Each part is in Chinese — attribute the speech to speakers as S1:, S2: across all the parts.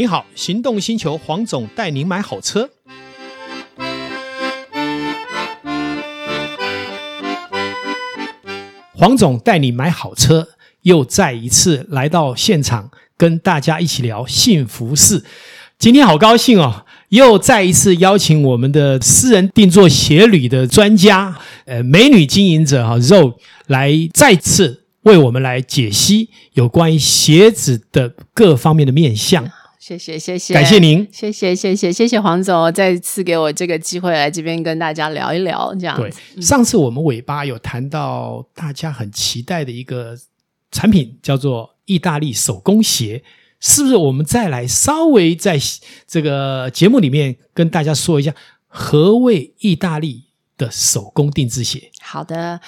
S1: 你好，行动星球黄总带您买好车。黄总带你买好车，又再一次来到现场，跟大家一起聊幸福事。今天好高兴哦，又再一次邀请我们的私人定做鞋履的专家，呃，美女经营者哈 Zoe 来再次为我们来解析有关于鞋子的各方面的面相。
S2: 谢谢谢谢，
S1: 感谢您，
S2: 谢谢谢谢谢谢黄总再次给我这个机会来这边跟大家聊一聊，这样。
S1: 对，上次我们尾巴有谈到大家很期待的一个产品，叫做意大利手工鞋，是不是？我们再来稍微在这个节目里面跟大家说一下，何谓意大利的手工定制鞋？
S2: 好的。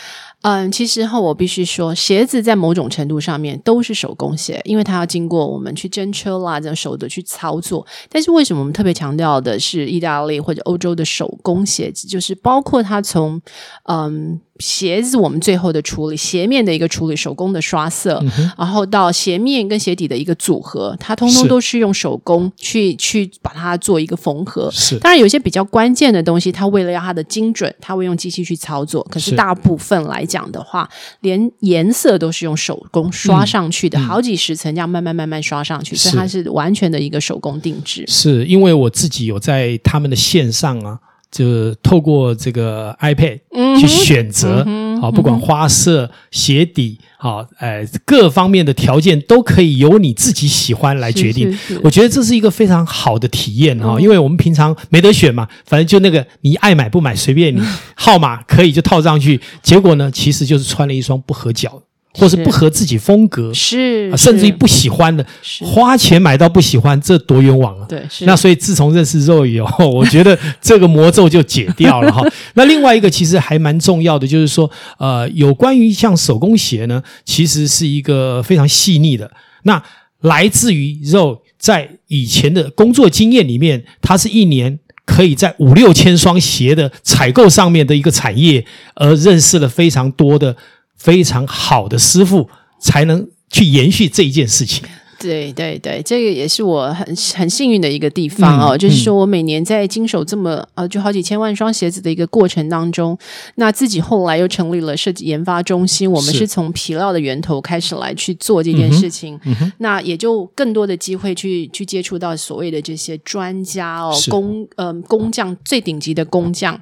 S2: 嗯，其实哈，我必须说，鞋子在某种程度上面都是手工鞋，因为它要经过我们去针车啦，这样手的去操作。但是为什么我们特别强调的是意大利或者欧洲的手工鞋子？就是包括它从嗯。鞋子我们最后的处理，鞋面的一个处理，手工的刷色，嗯、然后到鞋面跟鞋底的一个组合，它通通都是用手工去去把它做一个缝合。
S1: 是，
S2: 当然有些比较关键的东西，它为了要它的精准，它会用机器去操作。可是大部分来讲的话，连颜色都是用手工刷上去的，嗯、好几十层这样慢慢慢慢刷上去，所以它是完全的一个手工定制。
S1: 是因为我自己有在他们的线上啊。就透过这个 iPad 去选择，好、嗯嗯，不管花色、鞋底，好，哎，各方面的条件都可以由你自己喜欢来决定。是是是，我觉得这是一个非常好的体验哈、嗯，因为我们平常没得选嘛，反正就那个你爱买不买随便你，号码可以就套上去，结果呢，其实就是穿了一双不合脚。或是不合自己风格，
S2: 是，
S1: 啊、甚至于不喜欢的，花钱买到不喜欢，这多冤枉啊！
S2: 对，是。
S1: 那所以自从认识肉以后，我觉得这个魔咒就解掉了哈。那另外一个其实还蛮重要的，就是说，呃，有关于像手工鞋呢，其实是一个非常细腻的。那来自于肉在以前的工作经验里面，它是一年可以在五六千双鞋的采购上面的一个产业，而认识了非常多的。非常好的师傅才能去延续这一件事情。
S2: 对对对，这个也是我很很幸运的一个地方哦。嗯、就是说我每年在经手这么呃，就好几千万双鞋子的一个过程当中，那自己后来又成立了设计研发中心。我们是从皮料的源头开始来去做这件事情，嗯、那也就更多的机会去去接触到所谓的这些专家哦，工呃工匠最顶级的工匠。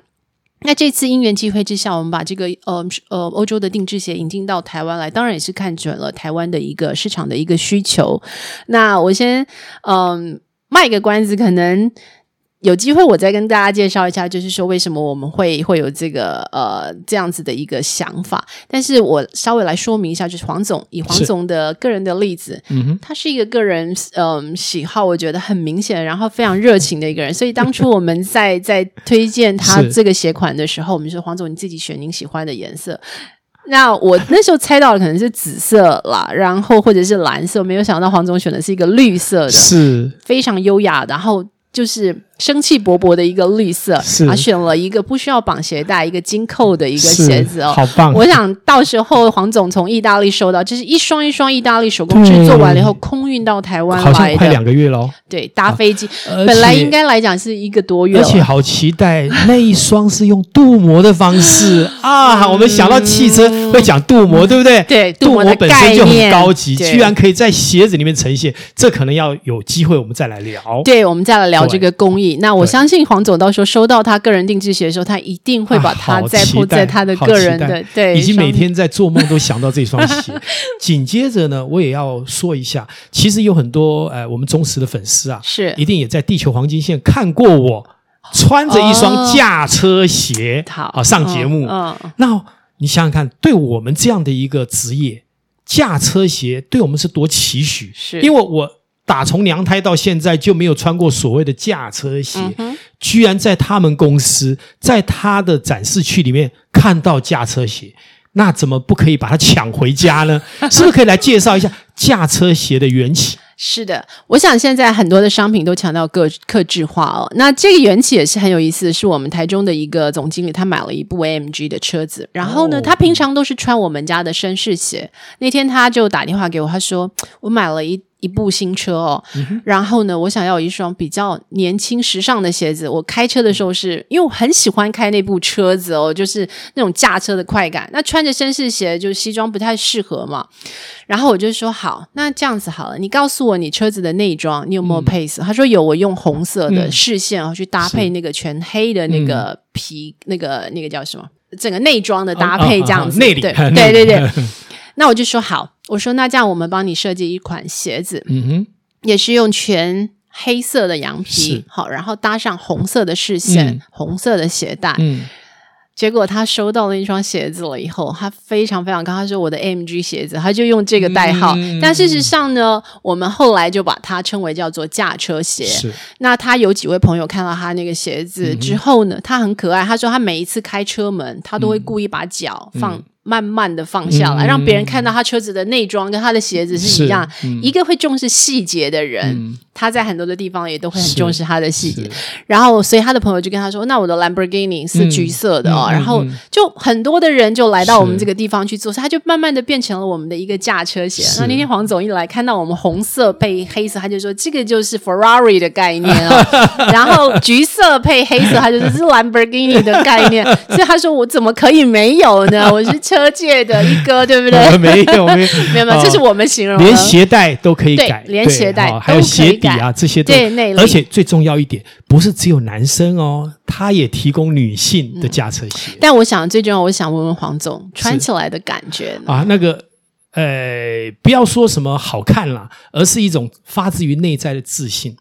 S2: 那这次因缘际会之下，我们把这个呃呃欧洲的定制鞋引进到台湾来，当然也是看准了台湾的一个市场的一个需求。那我先嗯卖个关子，可能。有机会我再跟大家介绍一下，就是说为什么我们会会有这个呃这样子的一个想法。但是我稍微来说明一下，就是黄总以黄总的个人的例子，嗯哼，他是一个个人嗯、呃、喜好，我觉得很明显，然后非常热情的一个人。所以当初我们在在推荐他这个鞋款的时候，我们说黄总你自己选您喜欢的颜色。那我那时候猜到的可能是紫色啦，然后或者是蓝色，没有想到黄总选的是一个绿色的，是非常优雅，然后就是。生气勃勃的一个绿色，是啊，选了一个不需要绑鞋带、一个金扣的一个鞋子哦，
S1: 好棒！
S2: 我想到时候黄总从意大利收到，就是一双一双意大利手工制作完了以后，空运到台湾来的，
S1: 好像快两个月喽。对，
S2: 搭飞机，啊、本来应该来讲是一个多月，
S1: 而且好期待那一双是用镀膜的方式啊！我们想到汽车会讲镀膜，对不对？
S2: 对，
S1: 镀膜本身就很高级，居然可以在鞋子里面呈现，这可能要有机会我们再来聊。
S2: 对，我们再来聊这个工艺。那我相信黄总到时候收到他个人定制鞋的时候，他一定会把它再铺在他的个人的对，
S1: 已经每天在做梦都想到这双鞋。紧接着呢，我也要说一下，其实有很多呃我们忠实的粉丝啊，是一定也在地球黄金线看过我穿着一双驾车鞋，好、哦、上节目。嗯，嗯那你想想看，对我们这样的一个职业，驾车鞋对我们是多期许？是因为我。打从娘胎到现在就没有穿过所谓的驾车鞋，嗯，居然在他们公司，在他的展示区里面看到驾车鞋，那怎么不可以把它抢回家呢？是不是可以来介绍一下驾车鞋的缘起？
S2: 是的，我想现在很多的商品都强调个客制化哦。那这个缘起也是很有意思，是我们台中的一个总经理，他买了一部 AMG 的车子，然后呢，他平常都是穿我们家的绅士鞋。那天他就打电话给我，他说：“我买了一。”一部新车哦，
S1: 嗯、
S2: 然后呢，我想要有一双比较年轻时尚的鞋子。我开车的时候是因为我很喜欢开那部车子哦，就是那种驾车的快感。那穿着绅士鞋，就西装不太适合嘛。然后我就说好，那这样子好了，你告诉我你车子的内装你有没有配色？嗯、他说有，我用红色的视线哦、嗯、去搭配那个全黑的那个皮，嗯、那个那个叫什么？整个内装的搭配这样子，
S1: 内里
S2: 对 对对对。那我就说好，我说那这样我们帮你设计一款鞋子，
S1: 嗯哼，
S2: 也是用全黑色的羊皮，好，然后搭上红色的视线，嗯、红色的鞋带，
S1: 嗯。
S2: 结果他收到了一双鞋子了以后，他非常非常高，他说我的 AMG 鞋子，他就用这个代号。嗯、但事实上呢，我们后来就把它称为叫做驾车鞋。那他有几位朋友看到他那个鞋子之后呢，嗯、他很可爱，他说他每一次开车门，他都会故意把脚放。嗯慢慢的放下来，嗯、让别人看到他车子的内装跟他的鞋子是一样。嗯、一个会重视细节的人，嗯、他在很多的地方也都会很重视他的细节。然后，所以他的朋友就跟他说：“那我的兰博基尼是橘色的哦。嗯”然后就很多的人就来到我们这个地方去做，所以他就慢慢的变成了我们的一个驾车鞋。那那天黄总一来看到我们红色配黑色，他就说：“这个就是 Ferrari 的概念哦。”然后橘色配黑色，他就说：“这是兰博基尼的概念。”所以他说：“我怎么可以没有呢？我是车。”界的一哥，对不对？
S1: 没有，没有，
S2: 没有，没有，这是我们形容。
S1: 连鞋带都可以改，
S2: 连鞋带
S1: 还有鞋底啊，这些都
S2: 对。
S1: 而且最重要一点，不是只有男生哦，他也提供女性的驾车鞋。
S2: 但我想最重要，我想问问黄总，穿起来的感觉
S1: 啊，那个呃，不要说什么好看啦，而是一种发自于内在的自信。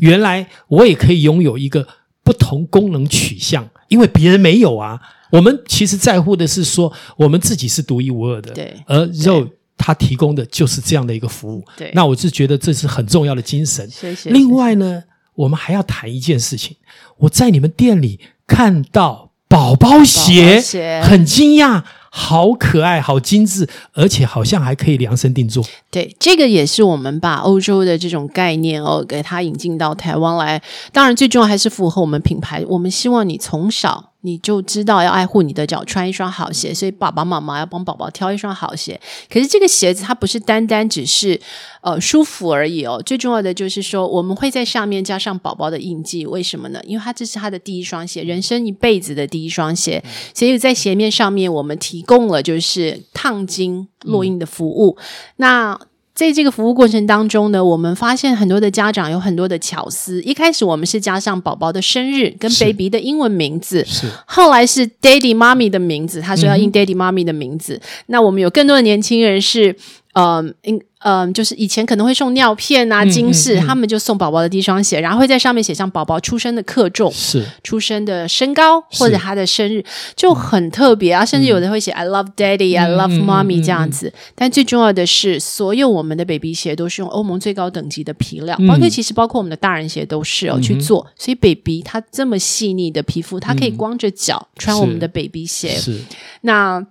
S1: 原来我也可以拥有一个不同功能取向，因为别人没有啊。我们其实在乎的是说，我们自己是独一无二的，
S2: 对。
S1: 而肉它提供的就是这样的一个服务，
S2: 对。
S1: 那我是觉得这是很重要的精神。
S2: 谢谢。
S1: 另外呢，我们还要谈一件事情，我在你们店里看到宝宝鞋，宝宝鞋很惊讶。好可爱，好精致，而且好像还可以量身定做。
S2: 对，这个也是我们把欧洲的这种概念哦，给它引进到台湾来。当然，最重要还是符合我们品牌。我们希望你从小。你就知道要爱护你的脚，穿一双好鞋，所以爸爸妈妈要帮宝宝挑一双好鞋。可是这个鞋子它不是单单只是呃舒服而已哦，最重要的就是说我们会在上面加上宝宝的印记。为什么呢？因为它这是他的第一双鞋，人生一辈子的第一双鞋，所以在鞋面上面我们提供了就是烫金烙印的服务。嗯、那在这个服务过程当中呢，我们发现很多的家长有很多的巧思。一开始我们是加上宝宝的生日跟 baby 的英文名字，
S1: 是。
S2: 后来是 daddy mommy 的名字，他说要印 daddy mommy 的名字。嗯、那我们有更多的年轻人是，嗯，嗯，就是以前可能会送尿片啊、金饰，嗯嗯嗯、他们就送宝宝的第一双鞋，然后会在上面写上宝宝出生的克重，
S1: 是
S2: 出生的身高或者他的生日，就很特别啊。甚至有的会写 I love daddy、嗯、I love mommy 这样子。但最重要的是，所有我们的 baby 鞋都是用欧盟最高等级的皮料，包括其实包括我们的大人鞋都是哦、嗯、去做。所以 baby 它这么细腻的皮肤，它可以光着脚穿我们的 baby 鞋。
S1: 是
S2: 那。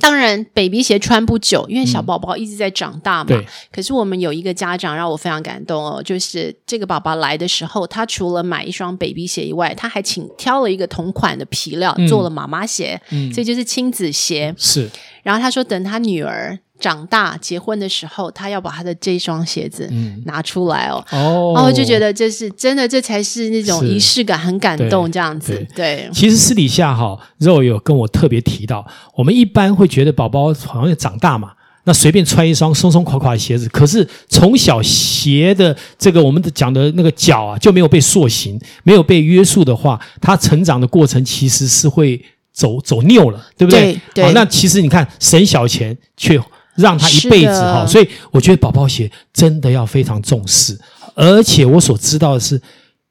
S2: 当然，baby 鞋穿不久，因为小宝宝一直在长大嘛。
S1: 对。
S2: 可是我们有一个家长让我非常感动哦，就是这个宝宝来的时候，他除了买一双 baby 鞋以外，他还请挑了一个同款的皮料做了妈妈鞋，嗯，所以就是亲子鞋。
S1: 是。
S2: 然后他说，等他女儿。长大结婚的时候，他要把他的这双鞋子拿出来哦，嗯、哦，然后就觉得这是真的，这才是那种仪式感，很感动这样子。对，对
S1: 其实私底下哈，肉有跟我特别提到，我们一般会觉得宝宝好像要长大嘛，那随便穿一双松松垮垮的鞋子，可是从小鞋的这个我们的讲的那个脚啊，就没有被塑形，没有被约束的话，他成长的过程其实是会走走拗了，对不对？
S2: 对，对
S1: 好，那其实你看省小钱却。让他一辈子哈，所以我觉得宝宝鞋真的要非常重视，而且我所知道的是。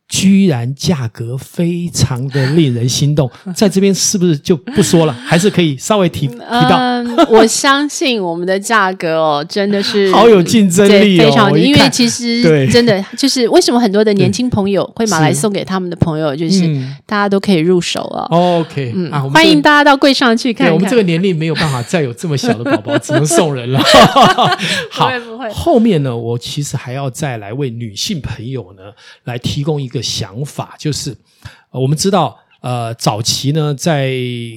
S1: 居然价格非常的令人心动，在这边是不是就不说了？还是可以稍微提提到？
S2: 嗯，我相信我们的价格哦，真的是
S1: 好有竞争力哦，
S2: 非常。因为其实真的就是为什么很多的年轻朋友会买来送给他们的朋友，就是大家都可以入手了。
S1: OK，嗯，
S2: 欢迎大家到柜上去看看。
S1: 我们这个年龄没有办法再有这么小的宝宝，只能送人了。好，不会不会。后面呢，我其实还要再来为女性朋友呢来提供一个。想法就是，我们知道，呃，早期呢，在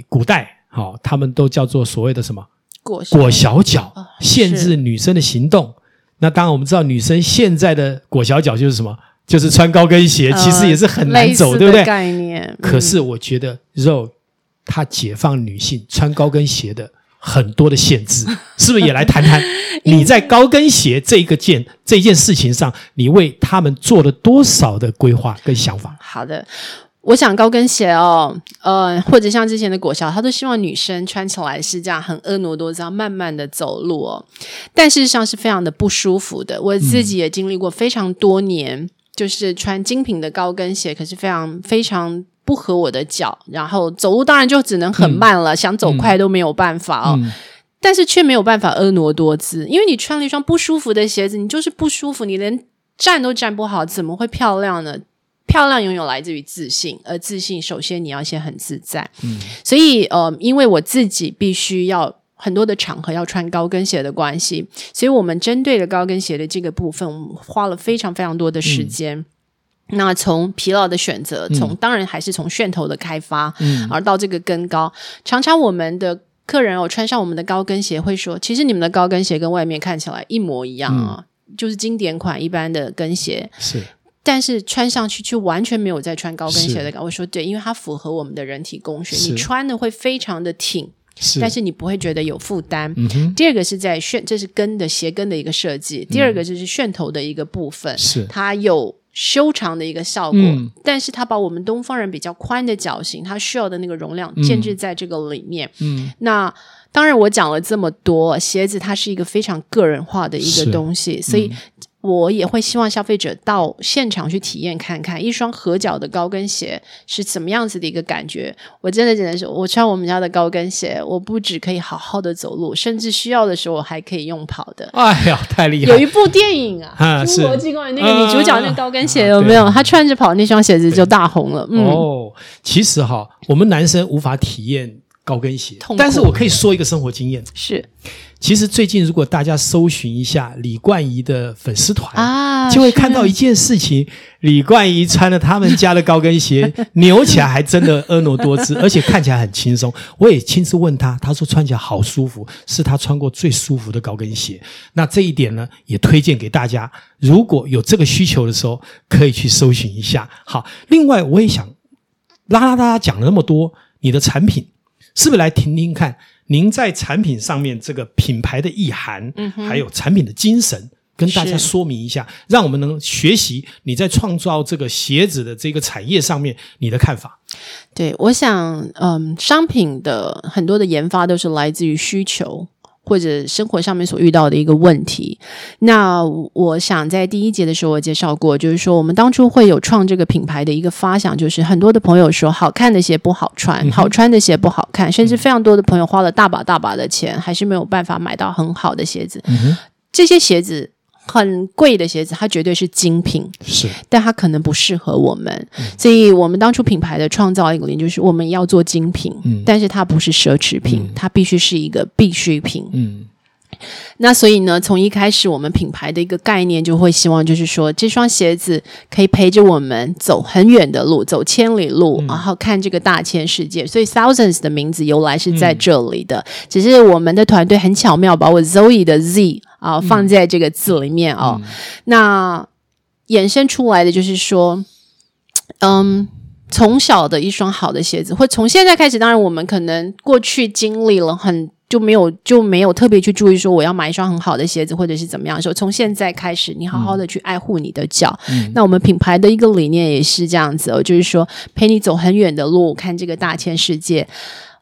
S1: 古代，好、哦，他们都叫做所谓的什么裹裹小脚，
S2: 哦、
S1: 限制女生的行动。那当然我们知道女生现在的裹小脚就是什么？就是穿高跟鞋，其实也是很难走，呃、对不对？
S2: 概念。嗯、
S1: 可是我觉得肉，它解放女性穿高跟鞋的很多的限制，是不是也来谈谈？你在高跟鞋这个件这件事情上，你为他们做了多少的规划跟想法？
S2: 好的。我想高跟鞋哦，呃，或者像之前的裹小，他都希望女生穿起来是这样很婀娜多姿，慢慢的走路哦。但事实上是非常的不舒服的。我自己也经历过非常多年，就是穿精品的高跟鞋，可是非常非常不合我的脚，然后走路当然就只能很慢了，嗯、想走快都没有办法哦。嗯、但是却没有办法婀娜多姿，因为你穿了一双不舒服的鞋子，你就是不舒服，你连站都站不好，怎么会漂亮呢？漂亮拥有来自于自信，而自信首先你要先很自在。嗯，所以呃，因为我自己必须要很多的场合要穿高跟鞋的关系，所以我们针对了高跟鞋的这个部分，我们花了非常非常多的时间。嗯、那从疲劳的选择，从当然还是从楦头的开发，嗯，而到这个跟高，常常我们的客人哦穿上我们的高跟鞋会说，其实你们的高跟鞋跟外面看起来一模一样啊，嗯、就是经典款一般的跟鞋
S1: 是。
S2: 但是穿上去却完全没有在穿高跟鞋的感觉。我说对，因为它符合我们的人体工学，你穿的会非常的挺，是但是你不会觉得有负担。嗯、第二个是在楦，这是跟的鞋跟的一个设计。第二个就是楦头的一个部分，是它有修长的一个效果，嗯、但是它把我们东方人比较宽的脚型，它需要的那个容量建制在这个里面。嗯，那当然我讲了这么多，鞋子它是一个非常个人化的一个东西，嗯、所以。我也会希望消费者到现场去体验看看一双合脚的高跟鞋是怎么样子的一个感觉。我真的只能说，我穿我们家的高跟鞋，我不只可以好好的走路，甚至需要的时候我还可以用跑的。
S1: 哎呀，太厉害！
S2: 有一部电影啊，《侏罗纪公园》那个女主角那高跟鞋 有没有？她穿着跑那双鞋子就大红了。嗯、
S1: 哦，其实哈，我们男生无法体验高跟鞋，痛。但是我可以说一个生活经验
S2: 是。
S1: 其实最近，如果大家搜寻一下李冠仪的粉丝团啊，就会看到一件事情：李冠仪穿了他们家的高跟鞋，扭起来还真的婀娜多姿，而且看起来很轻松。我也亲自问他，他说穿起来好舒服，是他穿过最舒服的高跟鞋。那这一点呢，也推荐给大家，如果有这个需求的时候，可以去搜寻一下。好，另外我也想拉拉大家讲了那么多，你的产品是不是来听听看？您在产品上面这个品牌的意涵，嗯，还有产品的精神，跟大家说明一下，让我们能学习你在创造这个鞋子的这个产业上面你的看法。
S2: 对，我想，嗯，商品的很多的研发都是来自于需求。或者生活上面所遇到的一个问题，那我想在第一节的时候我介绍过，就是说我们当初会有创这个品牌的一个发想，就是很多的朋友说好看的鞋不好穿，好穿的鞋不好看，甚至非常多的朋友花了大把大把的钱，还是没有办法买到很好的鞋子。这些鞋子。很贵的鞋子，它绝对是精品，是，但它可能不适合我们，嗯、所以我们当初品牌的创造一个理念就是我们要做精品，嗯，但是它不是奢侈品，嗯、它必须是一个必需品，嗯。那所以呢，从一开始我们品牌的一个概念就会希望，就是说这双鞋子可以陪着我们走很远的路，走千里路，嗯、然后看这个大千世界。所以 Thousands 的名字由来是在这里的，嗯、只是我们的团队很巧妙把我 Zoe 的 Z 啊、呃、放在这个字里面哦。嗯、那衍生出来的就是说，嗯，从小的一双好的鞋子，或从现在开始，当然我们可能过去经历了很。就没有就没有特别去注意说我要买一双很好的鞋子或者是怎么样的时候，从现在开始，你好好的去爱护你的脚。嗯、那我们品牌的一个理念也是这样子哦，就是说陪你走很远的路，看这个大千世界。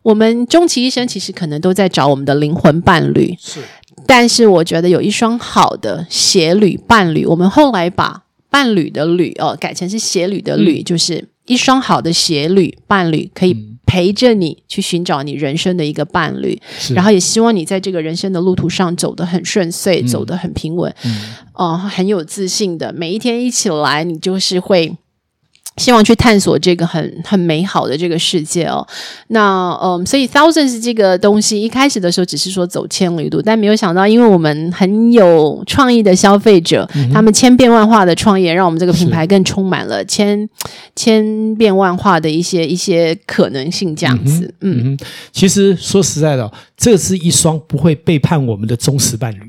S2: 我们终其一生其实可能都在找我们的灵魂伴侣，是。但是我觉得有一双好的鞋履伴侣，我们后来把伴侣的履哦改成是鞋履的履，嗯、就是一双好的鞋履伴侣可以、嗯。陪着你去寻找你人生的一个伴侣，然后也希望你在这个人生的路途上走得很顺遂，嗯、走得很平稳，哦、嗯呃，很有自信的。每一天一起来，你就是会。希望去探索这个很很美好的这个世界哦。那嗯，所以 Thousands 这个东西一开始的时候只是说走千里路，但没有想到，因为我们很有创意的消费者，嗯、他们千变万化的创业，让我们这个品牌更充满了千千变万化的一些一些可能性。这样子，嗯，嗯，
S1: 嗯，其实说实在的，这是一双不会背叛我们的忠实伴侣，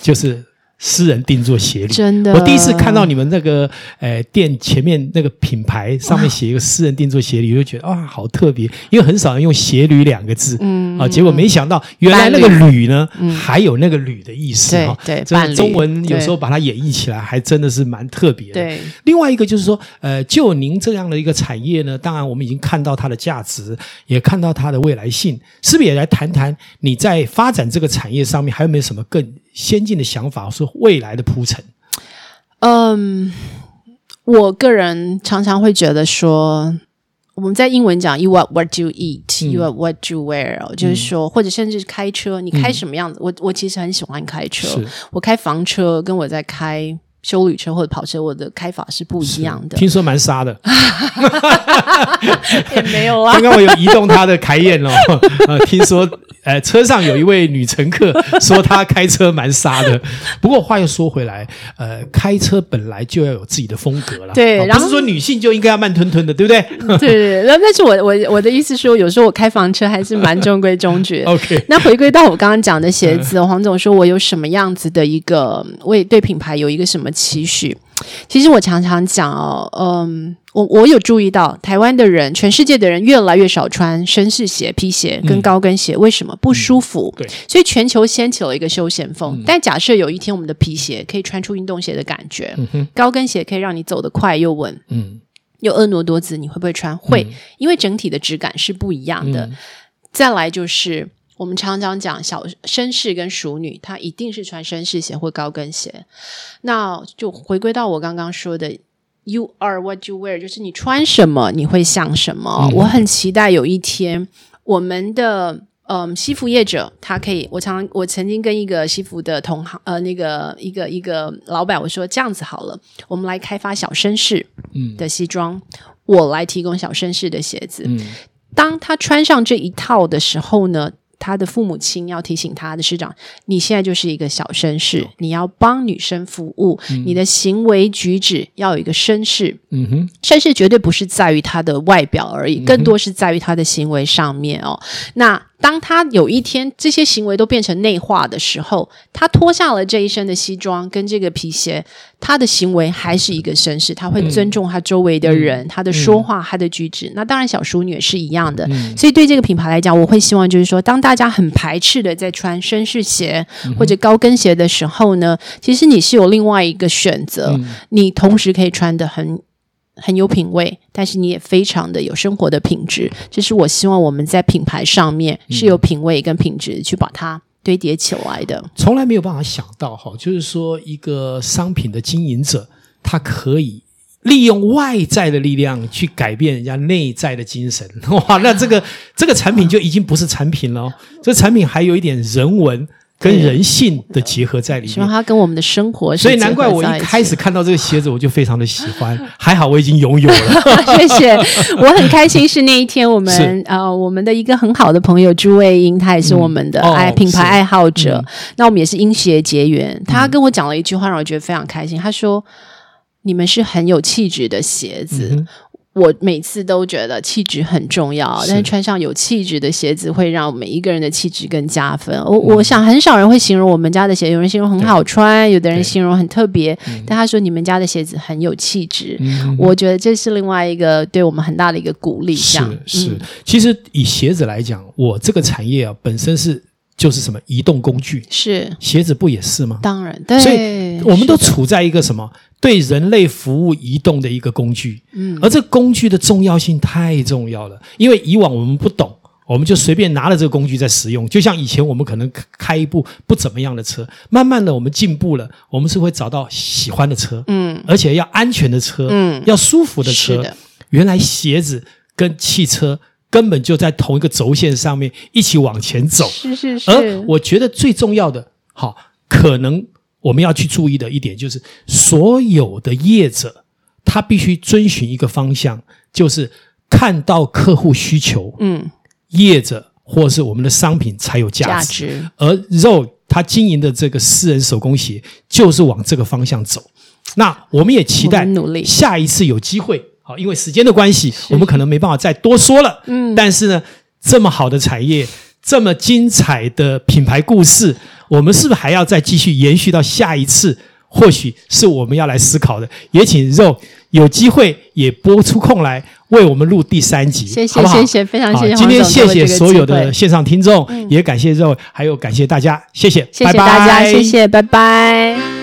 S1: 就是。私人定做鞋履，
S2: 真的。
S1: 我第一次看到你们那个呃店前面那个品牌上面写一个私人定做鞋履，我就觉得啊，好特别，因为很少人用鞋履两个字。嗯啊，结果没想到原来那个履呢，还有那个履的意思哈。
S2: 对，
S1: 这中文有时候把它演绎起来，还真的是蛮特别的。
S2: 对。
S1: 另外一个就是说，呃，就您这样的一个产业呢，当然我们已经看到它的价值，也看到它的未来性，是不是也来谈谈你在发展这个产业上面还有没有什么更先进的想法，是未来的铺陈。
S2: 嗯，我个人常常会觉得说，我们在英文讲 “you are what you eat, you are what you wear”，嗯，就是说，或者甚至是开车，你开什么样子？嗯，我我其实很喜欢开车，我开房车，跟我在开休旅车或者跑车，我的开法是不一样的。
S1: 听说蛮杀的，
S2: 也没有啊。
S1: 刚刚我有移动他的凯宴哦，呃，听说。呃，车上有一位女乘客说她开车蛮杀的。不过话又说回来，呃，开车本来就要有自己的风格啦。
S2: 对，然后
S1: 不是说女性就应该要慢吞吞的，对不对？
S2: 对 对。然后，但是我我我的意思说，有时候我开房车还是蛮中规中矩。
S1: OK。
S2: 那回归到我刚刚讲的鞋子，黄总说我有什么样子的一个，我也对品牌有一个什么期许？其实我常常讲哦，嗯，我我有注意到台湾的人，全世界的人越来越少穿绅士鞋、皮鞋跟高跟鞋，嗯、为什么？不舒服。
S1: 嗯、对，
S2: 所以全球掀起了一个休闲风。嗯、但假设有一天我们的皮鞋可以穿出运动鞋的感觉，嗯、高跟鞋可以让你走得快又稳，嗯，又婀娜多姿，你会不会穿？会，嗯、因为整体的质感是不一样的。嗯、再来就是。我们常常讲小绅士跟淑女，她一定是穿绅士鞋或高跟鞋。那就回归到我刚刚说的，You are what you wear，就是你穿什么，你会像什么。嗯、我很期待有一天，我们的嗯西服业者，他可以，我常我曾经跟一个西服的同行，呃，那个一个一个老板，我说这样子好了，我们来开发小绅士的西装，嗯、我来提供小绅士的鞋子。嗯、当他穿上这一套的时候呢，他的父母亲要提醒他的师长，你现在就是一个小绅士，你要帮女生服务，嗯、你的行为举止要有一个绅士。嗯哼，绅士绝对不是在于他的外表而已，更多是在于他的行为上面哦。那。当他有一天这些行为都变成内化的时候，他脱下了这一身的西装跟这个皮鞋，他的行为还是一个绅士，他会尊重他周围的人，嗯、他的说话，嗯、他的举止。那当然，小淑女也是一样的。嗯、所以对这个品牌来讲，我会希望就是说，当大家很排斥的在穿绅士鞋或者高跟鞋的时候呢，其实你是有另外一个选择，嗯、你同时可以穿得很。很有品味，但是你也非常的有生活的品质。这是我希望我们在品牌上面是有品味跟品质去把它堆叠起来的。
S1: 从来没有办法想到哈，就是说一个商品的经营者，他可以利用外在的力量去改变人家内在的精神。哇，那这个这个产品就已经不是产品了，这产品还有一点人文。跟人性的结合在里面，
S2: 希望它跟我们的生活，
S1: 所以难怪我一开始看到这个鞋子，我就非常的喜欢。还好我已经拥有了，
S2: 谢谢。我很开心是那一天，我们呃，我们的一个很好的朋友朱卫英，他也是我们的爱品牌爱好者。那我们也是因鞋结缘。他跟我讲了一句话，让我觉得非常开心。他说：“你们是很有气质的鞋子。”我每次都觉得气质很重要，但是穿上有气质的鞋子会让每一个人的气质更加分。我、嗯、我想很少人会形容我们家的鞋，有人形容很好穿，有的人形容很特别，但他说你们家的鞋子很有气质，嗯、我觉得这是另外一个对我们很大的一个鼓励。
S1: 是是，嗯、其实以鞋子来讲，我这个产业啊本身是。就是什么移动工具，
S2: 是。
S1: 鞋子不也是吗？
S2: 当然，对，
S1: 所以我们都处在一个什么的对人类服务移动的一个工具，嗯，而这工具的重要性太重要了，因为以往我们不懂，我们就随便拿了这个工具在使用，就像以前我们可能开一部不怎么样的车，慢慢的我们进步了，我们是会找到喜欢的车，嗯，而且要安全的车，嗯，要舒服的车，的，原来鞋子跟汽车。根本就在同一个轴线上面一起往前走，
S2: 是是是。
S1: 而我觉得最重要的，好，可能我们要去注意的一点就是，所有的业者他必须遵循一个方向，就是看到客户需求，嗯，业者或是我们的商品才有价值。价值。而 Zoe 他经营的这个私人手工鞋就是往这个方向走。那我们也期待下一次有机会。好因为时间的关系，我们可能没办法再多说了。嗯，但是呢，这么好的产业，这么精彩的品牌故事，我们是不是还要再继续延续到下一次？或许是我们要来思考的。也请肉有机会也拨出空来为我们录第三集，
S2: 谢谢
S1: 好不好？
S2: 谢谢，非常谢谢。
S1: 今天谢谢所有的线上听众，也感谢肉，还有感谢大家，谢谢，
S2: 谢谢大家，谢谢，拜拜。